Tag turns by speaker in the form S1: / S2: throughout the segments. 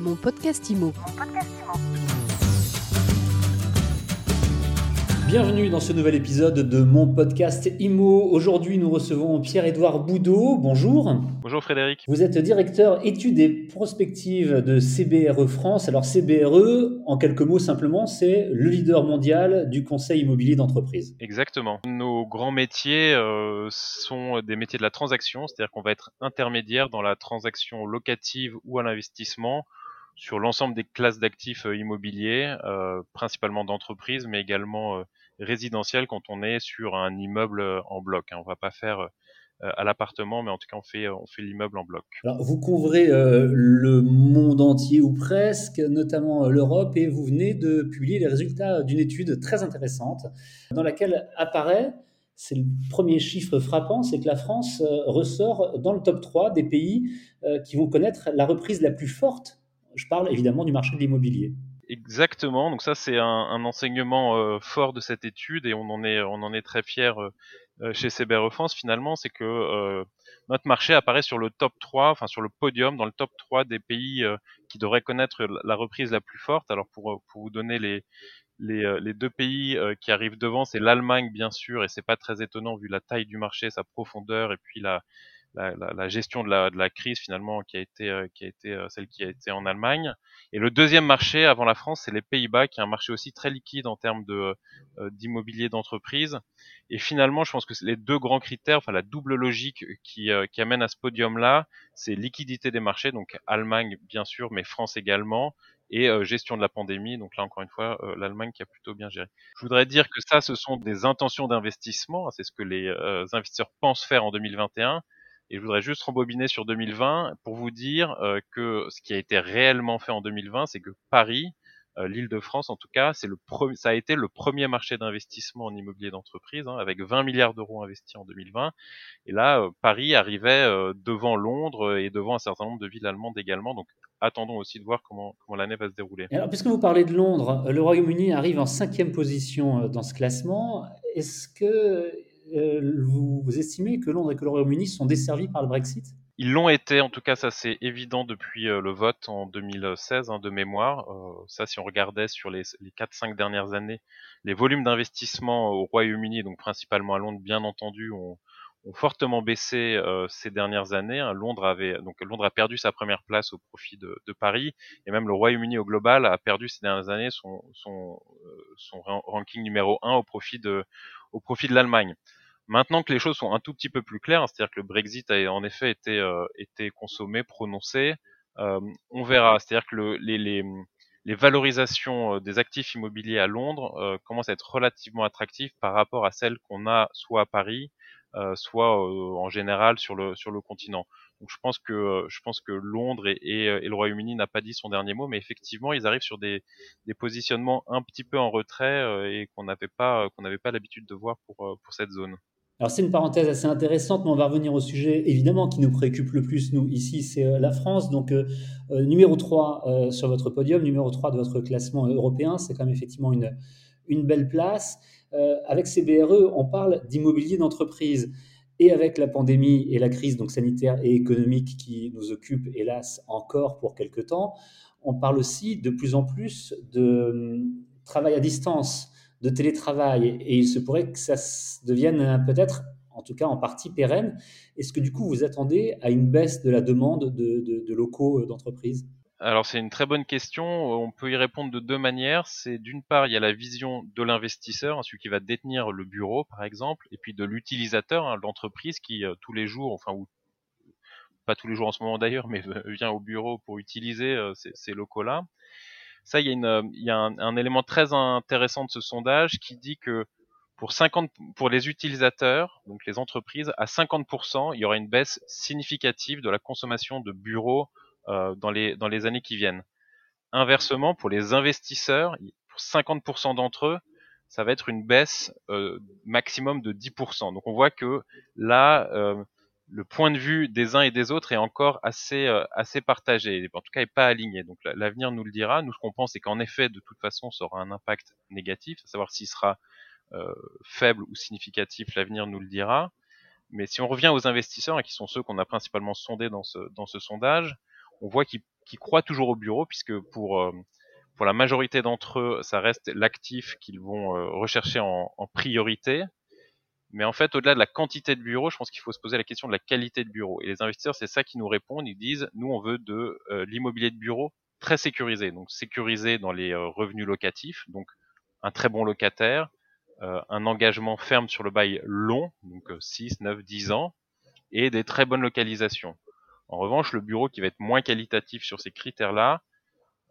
S1: Mon podcast IMO.
S2: Bienvenue dans ce nouvel épisode de mon podcast IMO. Aujourd'hui, nous recevons Pierre-Édouard Boudot. Bonjour.
S3: Bonjour Frédéric.
S2: Vous êtes directeur études et prospectives de CBRE France. Alors CBRE, en quelques mots simplement, c'est le leader mondial du conseil immobilier d'entreprise.
S3: Exactement. Nos grands métiers euh, sont des métiers de la transaction, c'est-à-dire qu'on va être intermédiaire dans la transaction locative ou à l'investissement sur l'ensemble des classes d'actifs euh, immobiliers, euh, principalement d'entreprises, mais également euh, résidentiels quand on est sur un immeuble en bloc. Hein. On va pas faire à l'appartement, mais en tout cas on fait l'immeuble en bloc.
S2: Vous couvrez le monde entier ou presque, notamment l'Europe, et vous venez de publier les résultats d'une étude très intéressante dans laquelle apparaît c'est le premier chiffre frappant, c'est que la France ressort dans le top 3 des pays qui vont connaître la reprise la plus forte je parle évidemment du marché de l'immobilier.
S3: Exactement. Donc ça, c'est un, enseignement euh, fort de cette étude et on en est, on en est très fier euh, euh, chez CBRE France finalement, c'est que notre marché apparaît sur le top 3, enfin sur le podium, dans le top 3 des pays qui devraient connaître la reprise la plus forte. Alors pour, pour vous donner les, les, les deux pays qui arrivent devant, c'est l'Allemagne bien sûr, et c'est pas très étonnant vu la taille du marché, sa profondeur et puis la, la, la, gestion de la, de la, crise finalement qui a été euh, qui a été euh, celle qui a été en Allemagne. Et le deuxième marché avant la France, c'est les Pays-Bas, qui est un marché aussi très liquide en termes de euh, d'immobilier d'entreprise. Et finalement, je pense que les deux grands critères, enfin la double logique qui, qui amène à ce podium-là, c'est liquidité des marchés, donc Allemagne bien sûr, mais France également, et gestion de la pandémie. Donc là, encore une fois, l'Allemagne qui a plutôt bien géré. Je voudrais dire que ça, ce sont des intentions d'investissement. Hein, c'est ce que les investisseurs pensent faire en 2021. Et je voudrais juste rembobiner sur 2020 pour vous dire euh, que ce qui a été réellement fait en 2020, c'est que Paris, euh, l'Île-de-France en tout cas, c'est le ça a été le premier marché d'investissement en immobilier d'entreprise, hein, avec 20 milliards d'euros investis en 2020. Et là, euh, Paris arrivait devant Londres et devant un certain nombre de villes allemandes également. Donc attendons aussi de voir comment, comment l'année va se dérouler.
S2: alors, puisque vous parlez de Londres, le Royaume-Uni arrive en cinquième position dans ce classement. Est-ce que vous, estimez que Londres et que le Royaume-Uni sont desservis par le Brexit?
S3: Ils l'ont été, en tout cas, ça c'est évident depuis euh, le vote en 2016 hein, de mémoire. Euh, ça, si on regardait sur les, les 4-5 dernières années, les volumes d'investissement au Royaume-Uni, donc principalement à Londres, bien entendu, ont, fortement baissé ces dernières années. Hein. Londres avait donc Londres a perdu sa première place au profit de, Paris, et même le Royaume-Uni au global a perdu ces dernières années son, son, son ranking numéro 1 au profit de au profit de l'Allemagne. Maintenant que les choses sont un tout petit peu plus claires, c'est-à-dire que le Brexit a en effet été, euh, été consommé, prononcé, euh, on verra. C'est-à-dire que le, les, les, les, valorisations euh, des actifs immobiliers à Londres euh, commencent à être relativement attractives par rapport à celles qu'on a soit à Paris, euh, soit en général sur le, sur le continent. Donc je pense que je pense que Londres et, et, et le Royaume-Uni n'a pas dit son dernier mot, mais effectivement ils arrivent sur des, des positionnements un petit peu en retrait et qu'on n'avait pas qu'on n'avait pas l'habitude de voir pour pour cette zone.
S2: Alors c'est une parenthèse assez intéressante, mais on va revenir au sujet évidemment qui nous préoccupe le plus, nous, ici, c'est euh, la France. Donc euh, euh, numéro 3 sur votre podium, numéro 3 de votre classement européen, c'est quand même effectivement une, une belle place. avec CBRE, on parle d'immobilier d'entreprise. Et avec la pandémie et la crise donc sanitaire et économique qui nous occupe, hélas, encore pour quelque temps, on parle aussi de plus en plus de hum, travail à distance de télétravail et il se pourrait que ça devienne peut-être, en tout cas en partie pérenne. Est-ce que du coup vous attendez à une baisse de la demande de, locaux euh, d'entreprise
S3: alors c'est une très bonne question. On peut y répondre de deux manières. C'est d'une part il y a la vision de l'investisseur, hein, celui qui va détenir le bureau par exemple, et puis de l'utilisateur, hein, l'entreprise qui euh, tous les jours, enfin ou pas tous les jours en ce moment d'ailleurs, mais vient au bureau pour utiliser euh, ces locaux-là. Ça, il y a, une, euh, y a un, un, élément très intéressant de ce sondage qui dit que pour 50, pour les utilisateurs, donc les entreprises, à 50%, il y aura une baisse significative de la consommation de bureaux euh, dans les dans les années qui viennent. Inversement, pour les investisseurs, pour 50% d'entre eux, ça va être une baisse euh, maximum de 10%. Donc on voit que là, euh, le point de vue des uns et des autres est encore assez euh, assez partagé, en tout cas est pas aligné. Donc l'avenir nous le dira. Nous ce qu'on pense c'est qu'en effet de toute façon ça aura un impact négatif, à savoir s'il sera euh, faible ou significatif, l'avenir nous le dira. Mais si on revient aux investisseurs, et qui sont ceux qu'on a principalement sondés dans ce dans ce sondage, on voit qu'ils croient toujours au bureau puisque pour pour la majorité d'entre eux, ça reste l'actif qu'ils vont rechercher en, en priorité. Mais en fait, au-delà de la quantité de bureaux, je pense qu'il faut se poser la question de la qualité de bureau. Et les investisseurs, c'est ça qui nous répondent. Ils disent, nous, on veut de euh, l'immobilier de bureau très sécurisé. Donc sécurisé dans les euh, revenus locatifs, donc un très bon locataire, euh, un engagement ferme sur le bail long, donc 6, 9, 10 ans, et des très bonnes localisations. En revanche, le bureau qui va être moins qualitatif sur ces critères-là,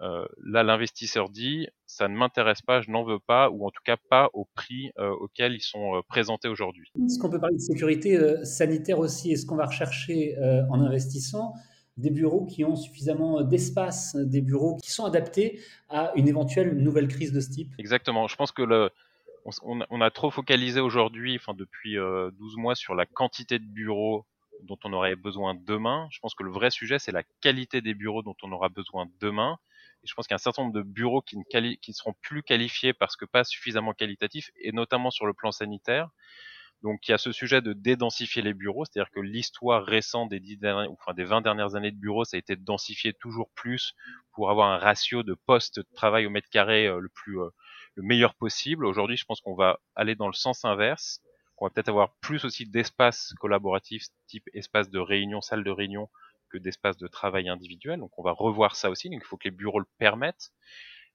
S3: euh, là, l'investisseur dit, ça ne m'intéresse pas, je n'en veux pas, ou en tout cas pas au prix euh, auquel ils sont euh, présentés aujourd'hui.
S2: Est-ce qu'on peut parler de sécurité sanitaire aussi? Est-ce qu'on va rechercher en investissant des bureaux qui ont suffisamment d'espace, des bureaux qui sont adaptés à une éventuelle nouvelle crise de ce type?
S3: Exactement. Je pense que le, on, a trop focalisé aujourd'hui, enfin depuis 12 mois, sur la quantité de bureaux dont on aurait besoin demain. Je pense que le vrai sujet, c'est la qualité des bureaux dont on aura besoin demain je pense qu'il y a un certain nombre de bureaux qui ne, seront plus qualifiés parce que pas suffisamment qualitatifs, et notamment sur le plan sanitaire. Donc il y a ce sujet de dédensifier les bureaux, c'est-à-dire que l'histoire récente des, 10 derniers, enfin, des 20 dernières années de bureaux, ça a été de densifier toujours plus pour avoir un ratio de postes de travail au mètre carré euh, le plus euh, le meilleur possible. Aujourd'hui, je pense qu'on va aller dans le sens inverse, qu'on va peut-être avoir plus aussi d'espaces collaboratifs, type espace de réunion, salle de réunion, que d'espace de travail individuel. Donc on va revoir ça aussi. Donc il faut que les bureaux le permettent.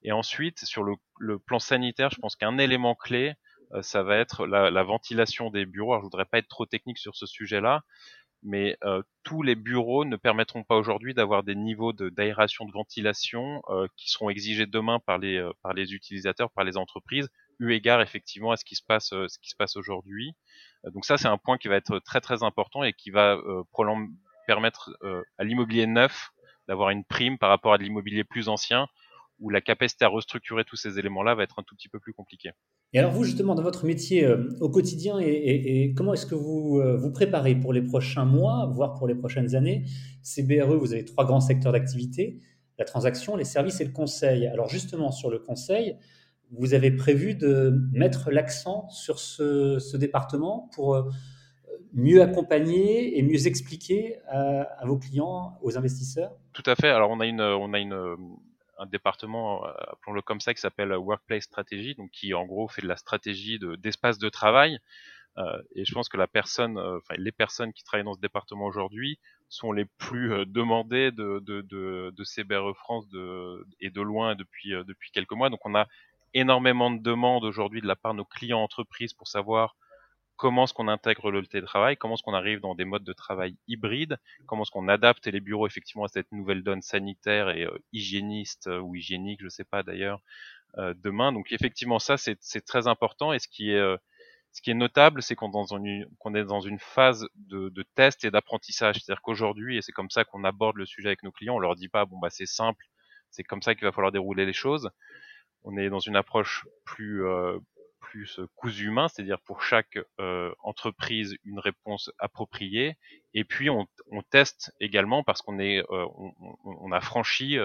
S3: Et ensuite, sur le, plan sanitaire, je pense qu'un élément clé, euh, ça va être la, ventilation des bureaux. Alors, je voudrais pas être trop technique sur ce sujet-là, mais euh, tous les bureaux ne permettront pas aujourd'hui d'avoir des niveaux d'aération, de, ventilation euh, qui seront exigés demain par les, par les utilisateurs, par les entreprises, eu égard effectivement à ce qui se passe, ce qui se passe aujourd'hui. donc ça, c'est un point qui va être très très important et qui va permettre euh, à l'immobilier neuf d'avoir une prime par rapport à de l'immobilier plus ancien, où la capacité à restructurer tous ces éléments-là va être un tout petit peu plus compliquée.
S2: Et alors vous, justement, dans votre métier euh, au quotidien, et, comment est-ce que vous euh, vous préparez pour les prochains mois, voire pour les prochaines années? CBRE, vous avez trois grands secteurs d'activité, la transaction, les services et le conseil. Alors justement, sur le conseil, vous avez prévu de mettre l'accent sur ce, ce département pour mieux accompagner et mieux expliquer à, vos clients, aux investisseurs?
S3: Tout à fait. Alors on a une, on a une, un département, appelons-le comme ça, qui s'appelle Workplace Strategy, donc qui en gros fait de la stratégie d'espace de, travail. Euh, et je pense que la personne, euh, enfin les personnes qui travaillent dans ce département aujourd'hui sont les plus euh, demandées de, de, de, de CBRE France de, et de loin depuis, depuis quelques mois. Donc on a énormément de demandes aujourd'hui de la part de nos clients entreprises pour savoir comment est-ce qu'on intègre le télétravail, comment est-ce qu'on arrive dans des modes de travail hybrides, comment est-ce qu'on adapte les bureaux effectivement à cette nouvelle donne sanitaire et euh, hygiéniste euh, ou hygiénique, je ne sais pas d'ailleurs, euh, demain. Donc effectivement ça c'est très important et ce qui est ce qui est notable, c'est qu'on qu est dans une phase de, test et d'apprentissage. C'est-à-dire qu'aujourd'hui, et c'est comme ça qu'on aborde le sujet avec nos clients, on leur dit pas bon bah c'est simple, c'est comme ça qu'il va falloir dérouler les choses. On est dans une approche plus plus euh, cousu c'est-à-dire pour chaque euh, entreprise une réponse appropriée. Et puis on, teste également parce qu'on est, euh, on, a franchi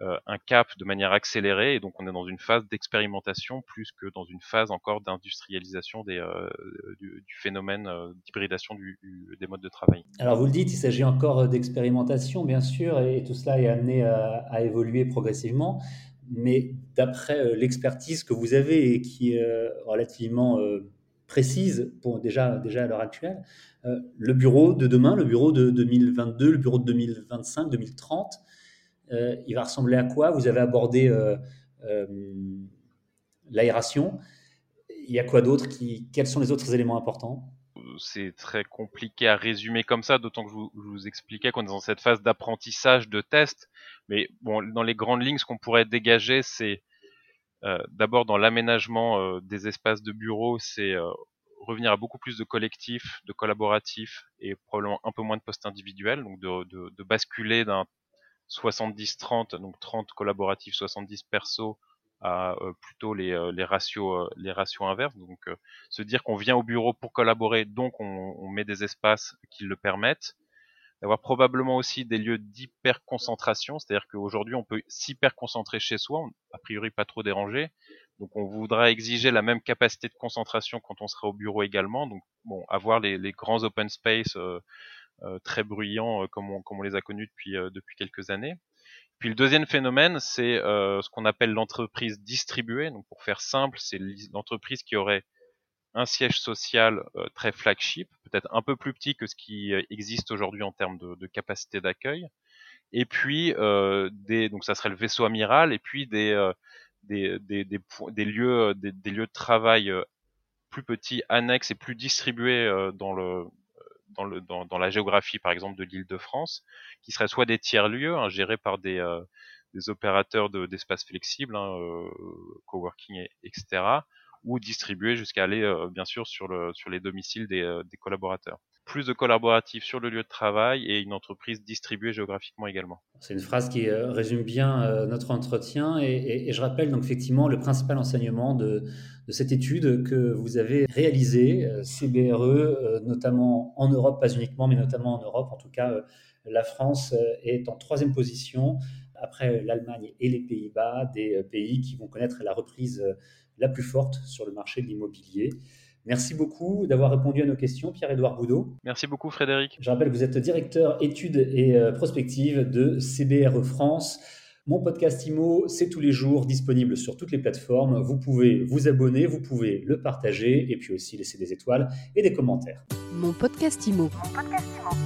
S3: un cap de manière accélérée et donc on est dans une phase d'expérimentation plus que dans une phase encore d'industrialisation du, phénomène d'hybridation des modes de travail.
S2: Alors vous le dites, il s'agit encore d'expérimentation bien sûr et tout cela est amené à évoluer progressivement mais d'après euh, l'expertise que vous avez et qui est euh, relativement euh, précise pour déjà, déjà à l'heure actuelle, le bureau de demain, le bureau de 2022, le bureau de 2025, 2030, il va ressembler à quoi? Vous avez abordé l'aération. Il y a quoi d'autre Quels sont les autres éléments importants?
S3: C'est très compliqué à résumer comme ça, d'autant que je vous, expliquais qu'on est dans cette phase d'apprentissage, de test. Mais bon, dans les grandes lignes, ce qu'on pourrait dégager, c'est euh, d'abord dans l'aménagement euh, des espaces de bureau, c'est euh, revenir à beaucoup plus de collectifs, de collaboratifs et probablement un peu moins de postes individuels, donc de, basculer d'un 70-30, donc 30 collaboratifs, 70 perso, à plutôt les, ratios les ratios inverses. Donc se dire qu'on vient au bureau pour collaborer, donc on, on met des espaces qui le permettent d'avoir probablement aussi des lieux d'hyper concentration, c'est-à-dire qu'aujourd'hui on peut s'hyper concentrer chez soi, a priori pas trop dérangé, donc on voudra exiger la même capacité de concentration quand on sera au bureau également, donc bon avoir les, les grands open space euh, très bruyants comme on, comme on les a connus depuis, depuis quelques années. Puis le deuxième phénomène, c'est ce qu'on appelle l'entreprise distribuée. Donc pour faire simple, c'est l'entreprise qui aurait un siège social très flagship, peut-être un peu plus petit que ce qui existe aujourd'hui en termes de, de capacité d'accueil, et puis euh, des, donc ça serait le vaisseau amiral, et puis des des, des, des, des lieux des, des, lieux de travail plus petits, annexes et plus distribués dans le dans, le, dans, dans, la géographie, par exemple, de l'île de France, qui seraient soit des tiers-lieux hein, gérés par des, euh, des opérateurs d'espaces flexibles, hein, euh, coworking, et, etc., ou distribués jusqu'à aller, euh, bien sûr, sur, le, sur les domiciles des, euh, des collaborateurs plus de collaboratifs sur le lieu de travail et une entreprise distribuée géographiquement également.
S2: C'est une phrase qui euh, résume bien notre entretien et, et, je rappelle donc effectivement le principal enseignement de, de cette étude que vous avez réalisée, CBRE, notamment en Europe, pas uniquement, mais notamment en Europe. En tout cas, la France est en troisième position après l'Allemagne et les Pays-Bas, des pays qui vont connaître la reprise la plus forte sur le marché de l'immobilier. Merci beaucoup d'avoir répondu à nos questions, Pierre-Édouard Boudot.
S3: Merci beaucoup, Frédéric.
S2: Je rappelle que vous êtes directeur études et euh, prospectives de CBRE France. Mon podcast IMO, c'est tous les jours disponible sur toutes les plateformes. Vous pouvez vous abonner, vous pouvez le partager et puis aussi laisser des étoiles et des commentaires.
S1: Mon podcast IMO. Mon podcast IMO.